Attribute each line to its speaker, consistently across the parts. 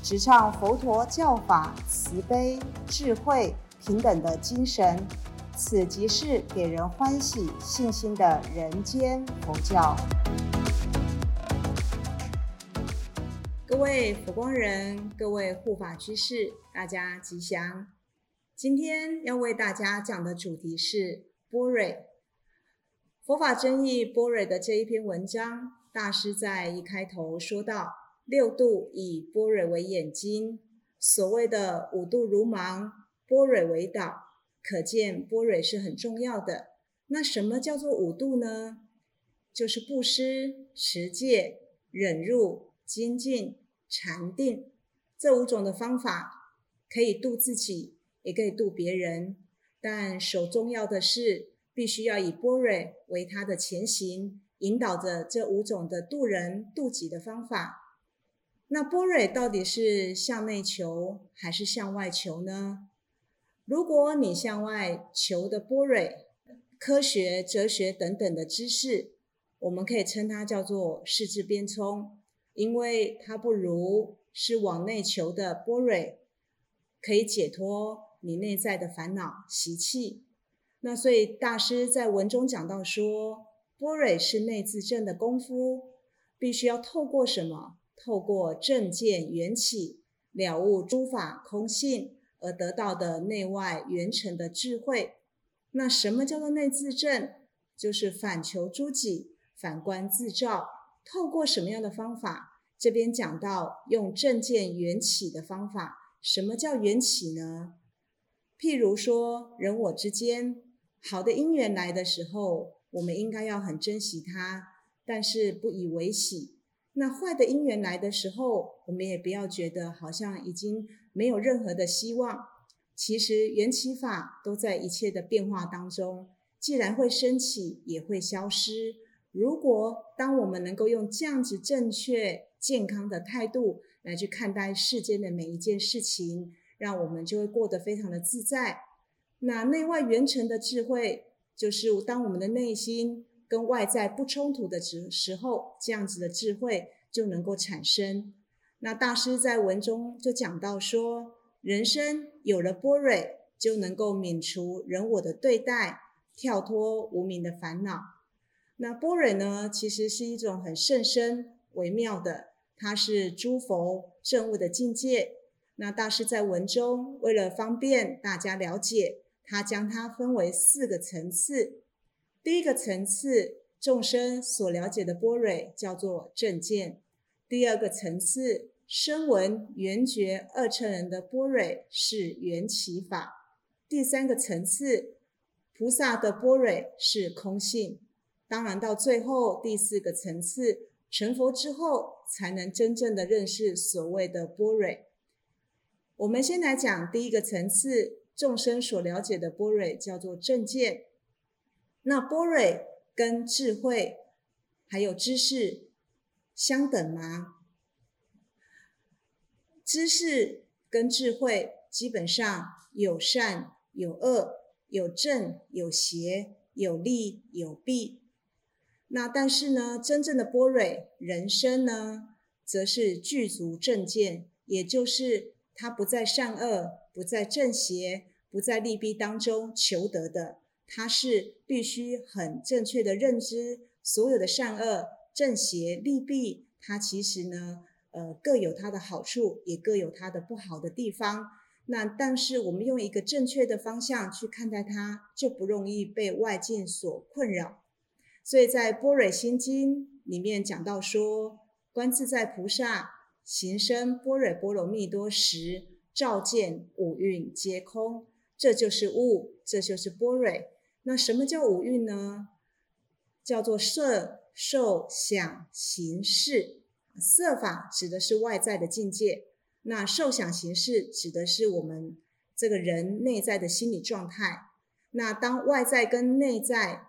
Speaker 1: 直唱佛陀教法慈悲、智慧、平等的精神，此即是给人欢喜、信心的人间佛教。各位佛光人，各位护法居士，大家吉祥！今天要为大家讲的主题是波瑞佛法争议波瑞的这一篇文章，大师在一开头说到。六度以波蕊为眼睛，所谓的五度如芒，波蕊为导，可见波蕊是很重要的。那什么叫做五度呢？就是布施、持戒、忍辱、精进、禅定这五种的方法，可以度自己，也可以度别人。但首重要的是，必须要以波蕊为他的前行，引导着这五种的度人度己的方法。那波蕊到底是向内求还是向外求呢？如果你向外求的波蕊，科学、哲学等等的知识，我们可以称它叫做世智边聪，因为它不如是往内求的波蕊，可以解脱你内在的烦恼习气。那所以大师在文中讲到说，波蕊是内自证的功夫，必须要透过什么？透过正见缘起了悟诸法空性而得到的内外圆成的智慧。那什么叫做内自证？就是反求诸己，反观自照。透过什么样的方法？这边讲到用正见缘起的方法。什么叫缘起呢？譬如说人我之间好的因缘来的时候，我们应该要很珍惜它，但是不以为喜。那坏的因缘来的时候，我们也不要觉得好像已经没有任何的希望。其实缘起法都在一切的变化当中，既然会升起，也会消失。如果当我们能够用这样子正确、健康的态度来去看待世间的每一件事情，让我们就会过得非常的自在。那内外圆成的智慧，就是当我们的内心。跟外在不冲突的时时候，这样子的智慧就能够产生。那大师在文中就讲到说，人生有了波蕊，就能够免除人我的对待，跳脱无名的烦恼。那波蕊呢，其实是一种很甚深微妙的，它是诸佛正悟的境界。那大师在文中为了方便大家了解，他将它分为四个层次。第一个层次，众生所了解的波蕊叫做正见；第二个层次，声闻缘觉二乘人的波蕊是缘起法；第三个层次，菩萨的波蕊是空性。当然，到最后第四个层次，成佛之后，才能真正的认识所谓的波蕊。我们先来讲第一个层次，众生所了解的波蕊叫做正见。那波蕊跟智慧还有知识相等吗？知识跟智慧基本上有善有恶，有正有邪，有利有弊。那但是呢，真正的波蕊人生呢，则是具足正见，也就是它不在善恶，不在正邪，不在利弊当中求得的。它是必须很正确的认知所有的善恶、正邪、利弊，它其实呢，呃，各有它的好处，也各有它的不好的地方。那但是我们用一个正确的方向去看待它，就不容易被外境所困扰。所以在《般若心经》里面讲到说，观自在菩萨行深般若波罗蜜多时，照见五蕴皆空，这就是悟，这就是般若。那什么叫五蕴呢？叫做色、受、想、行、识。色法指的是外在的境界。那受想行识指的是我们这个人内在的心理状态。那当外在跟内在，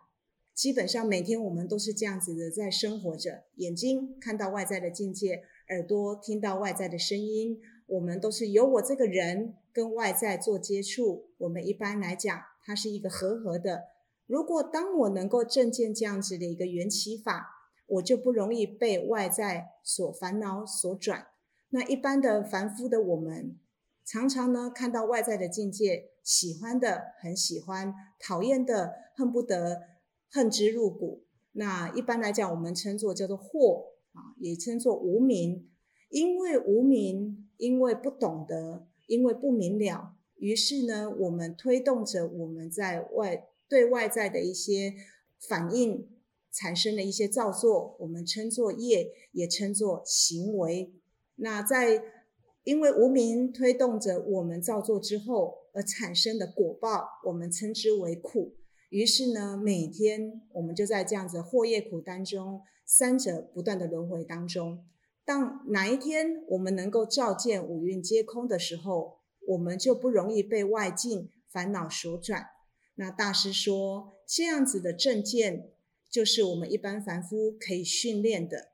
Speaker 1: 基本上每天我们都是这样子的在生活着。眼睛看到外在的境界，耳朵听到外在的声音，我们都是由我这个人跟外在做接触。我们一般来讲，它是一个和合的。如果当我能够正见这样子的一个缘起法，我就不容易被外在所烦恼所转。那一般的凡夫的我们，常常呢看到外在的境界，喜欢的很喜欢，讨厌的恨不得恨之入骨。那一般来讲，我们称作叫做惑啊，也称作无明。因为无明，因为不懂得，因为不明了，于是呢，我们推动着我们在外对外在的一些反应。产生的一些造作，我们称作业，也称作行为。那在因为无名推动着我们造作之后而产生的果报，我们称之为苦。于是呢，每天我们就在这样子祸业苦当中，三者不断的轮回当中。当哪一天我们能够照见五蕴皆空的时候，我们就不容易被外境烦恼所转。那大师说，这样子的正见。就是我们一般凡夫可以训练的。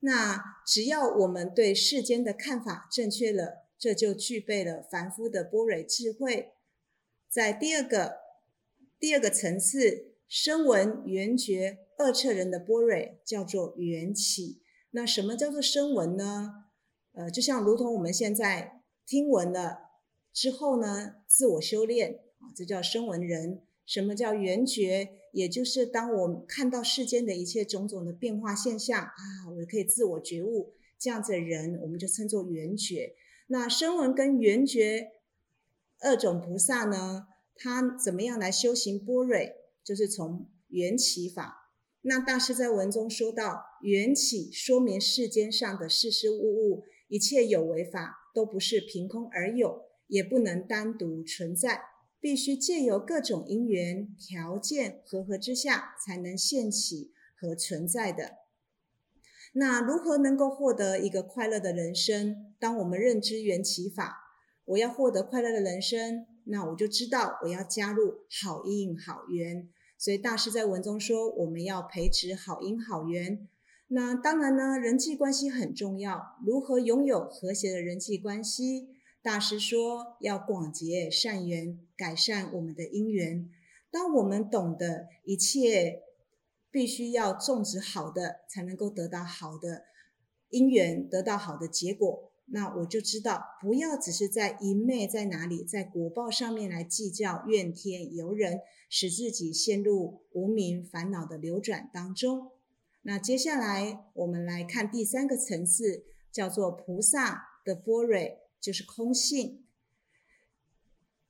Speaker 1: 那只要我们对世间的看法正确了，这就具备了凡夫的般若智慧。在第二个第二个层次，声闻缘觉二彻人的般若叫做缘起。那什么叫做声闻呢？呃，就像如同我们现在听闻了之后呢，自我修炼啊，这叫声闻人。什么叫缘觉？也就是当我看到世间的一切种种的变化现象啊，我可以自我觉悟，这样子的人，我们就称作缘觉。那声闻跟缘觉二种菩萨呢，他怎么样来修行般若？就是从缘起法。那大师在文中说到，缘起说明世间上的事事物物，一切有为法都不是凭空而有，也不能单独存在。必须借由各种因缘条件合合之下，才能现起和存在的。那如何能够获得一个快乐的人生？当我们认知缘起法，我要获得快乐的人生，那我就知道我要加入好因好缘。所以大师在文中说，我们要培植好因好缘。那当然呢，人际关系很重要。如何拥有和谐的人际关系？大师说，要广结善缘，改善我们的因缘。当我们懂得一切必须要种植好的，才能够得到好的因缘，得到好的结果，那我就知道，不要只是在一昧在哪里，在果报上面来计较怨天尤人，使自己陷入无名烦恼的流转当中。那接下来我们来看第三个层次，叫做菩萨的波瑞。就是空性，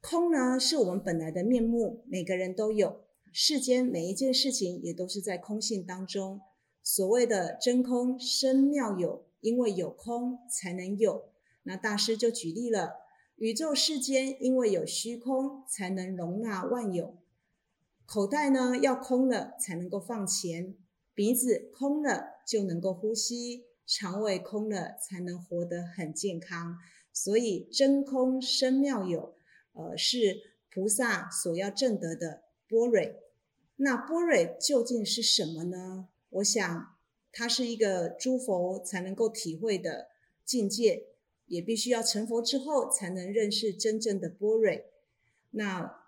Speaker 1: 空呢是我们本来的面目，每个人都有。世间每一件事情也都是在空性当中。所谓的真空生妙有，因为有空才能有。那大师就举例了，宇宙世间因为有虚空才能容纳万有。口袋呢要空了才能够放钱，鼻子空了就能够呼吸，肠胃空了才能活得很健康。所以真空生妙有，呃，是菩萨所要证得的般若。那般若究竟是什么呢？我想，它是一个诸佛才能够体会的境界，也必须要成佛之后才能认识真正的般若。那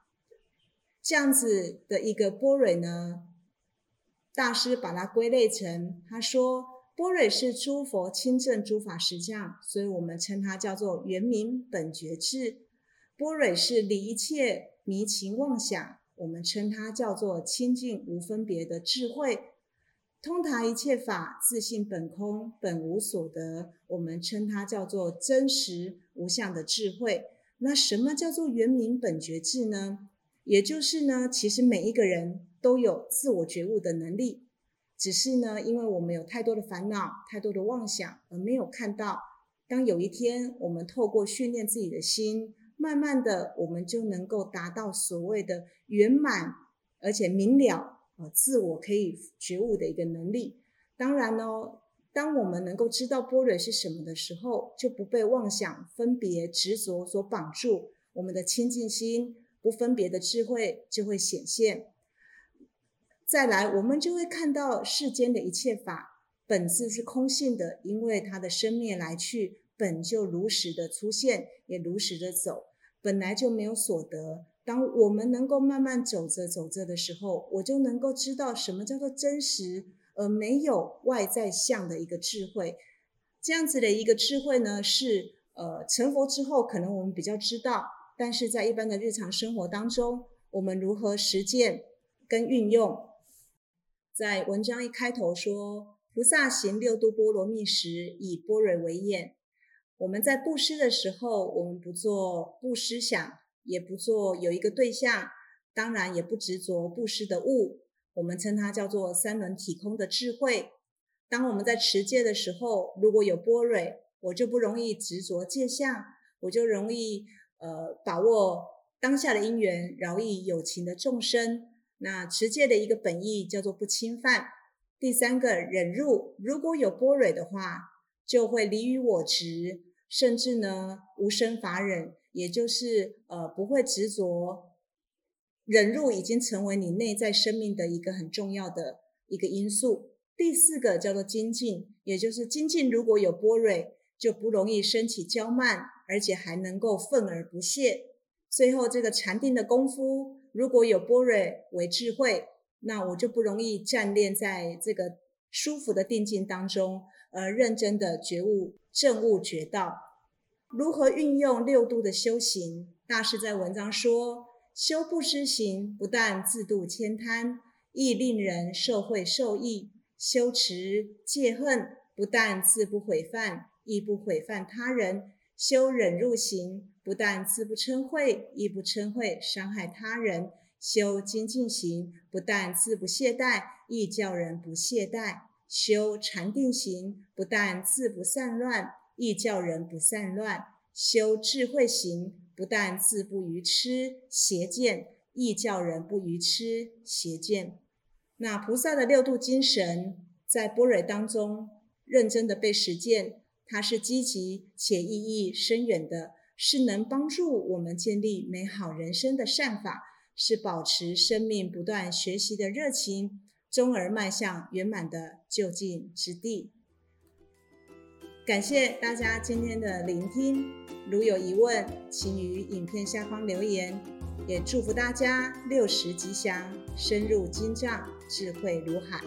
Speaker 1: 这样子的一个般若呢，大师把它归类成，他说。般若是诸佛亲证诸法实相，所以我们称它叫做圆明本觉智。般若是离一切迷情妄想，我们称它叫做清净无分别的智慧。通达一切法，自信本空，本无所得，我们称它叫做真实无相的智慧。那什么叫做圆明本觉智呢？也就是呢，其实每一个人都有自我觉悟的能力。只是呢，因为我们有太多的烦恼、太多的妄想，而没有看到。当有一天我们透过训练自己的心，慢慢的，我们就能够达到所谓的圆满而且明了，呃，自我可以觉悟的一个能力。当然呢，当我们能够知道波蕊是什么的时候，就不被妄想、分别、执着所绑住，我们的清净心、不分别的智慧就会显现。再来，我们就会看到世间的一切法本质是空性的，因为它的生灭来去本就如实的出现，也如实的走，本来就没有所得。当我们能够慢慢走着走着的时候，我就能够知道什么叫做真实，而没有外在相的一个智慧。这样子的一个智慧呢，是呃成佛之后可能我们比较知道，但是在一般的日常生活当中，我们如何实践跟运用？在文章一开头说，菩萨行六度波罗蜜时，以波蕊为眼。我们在布施的时候，我们不做布施想。也不做有一个对象，当然也不执着布施的物，我们称它叫做三轮体空的智慧。当我们在持戒的时候，如果有波蕊，我就不容易执着戒相，我就容易呃把握当下的因缘，饶益有情的众生。那持戒的一个本意叫做不侵犯。第三个忍入，如果有波蕊的话，就会离于我执，甚至呢无生法忍。也就是呃不会执着，忍辱已经成为你内在生命的一个很重要的一个因素。第四个叫做精进，也就是精进如果有波蕊，就不容易升起骄慢，而且还能够愤而不泄。最后这个禅定的功夫，如果有波瑞为智慧，那我就不容易站练在这个舒服的定境当中，而认真的觉悟正悟觉道。如何运用六度的修行？大师在文章说：修不施行，不但自度千贪，亦令人受惠受益；修持戒恨，不但自不毁犯，亦不毁犯他人；修忍入行，不但自不嗔恚，亦不嗔恚伤害他人；修精进行，不但自不懈怠，亦叫人不懈怠；修禅定行，不但自不散乱。亦叫人不散乱，修智慧行，不但自不愚痴邪见，亦叫人不愚痴邪见。那菩萨的六度精神，在般若当中认真的被实践，它是积极且意义深远的，是能帮助我们建立美好人生的善法，是保持生命不断学习的热情，终而迈向圆满的就近之地。感谢大家今天的聆听，如有疑问，请于影片下方留言。也祝福大家六十吉祥，深入经藏，智慧如海。